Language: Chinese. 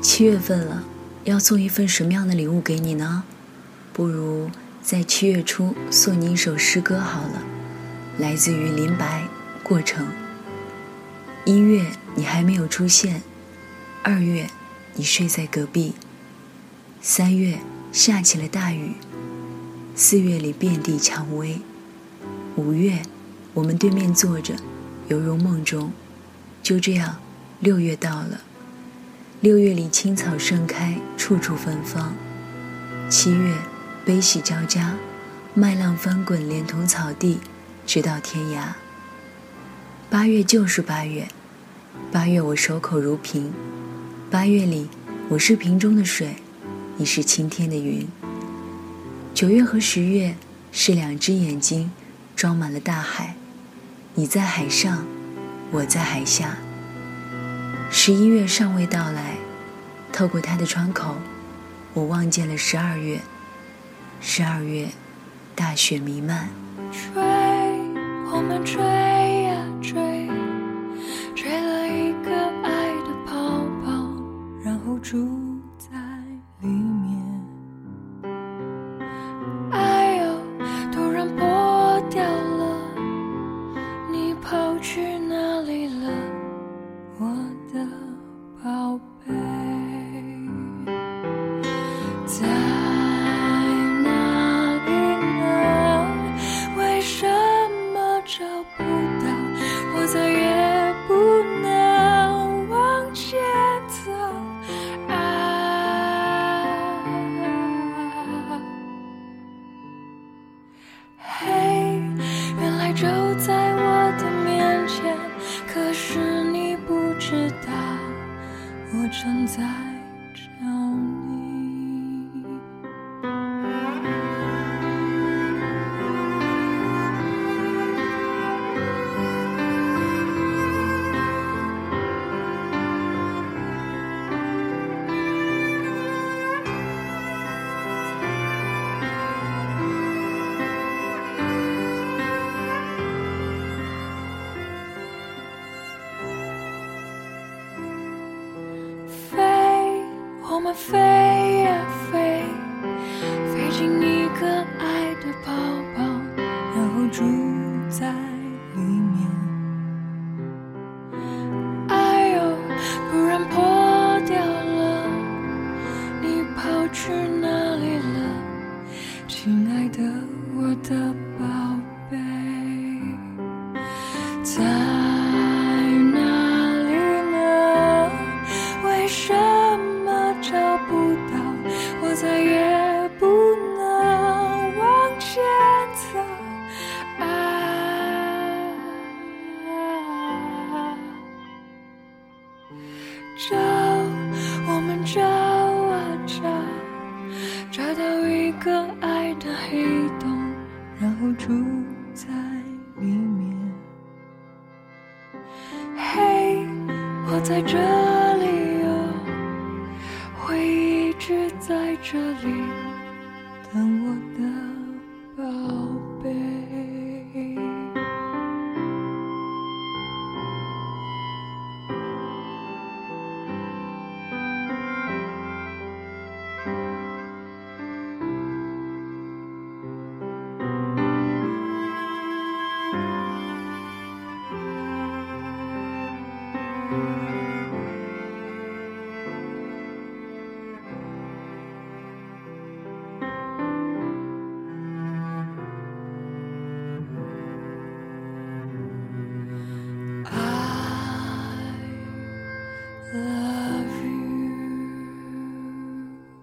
七月份了，要送一份什么样的礼物给你呢？不如在七月初送你一首诗歌好了，来自于林白《过程》。一月你还没有出现，二月你睡在隔壁，三月下起了大雨，四月里遍地蔷薇，五月我们对面坐着，犹如梦中。就这样，六月到了。六月里青草盛开，处处芬芳。七月悲喜交加，麦浪翻滚，连同草地，直到天涯。八月就是八月，八月我守口如瓶。八月里，我是瓶中的水，你是青天的云。九月和十月是两只眼睛，装满了大海。你在海上，我在海下。十一月尚未到来，透过他的窗口，我望见了十二月。十二月，大雪弥漫。追，我们追嘿原来就在我的面前可是你不知道我正在找你。飞。找，我们找啊找，找到一个爱的黑洞，然后住在里面。嘿，我在这里哦，会一直在这里等我的宝。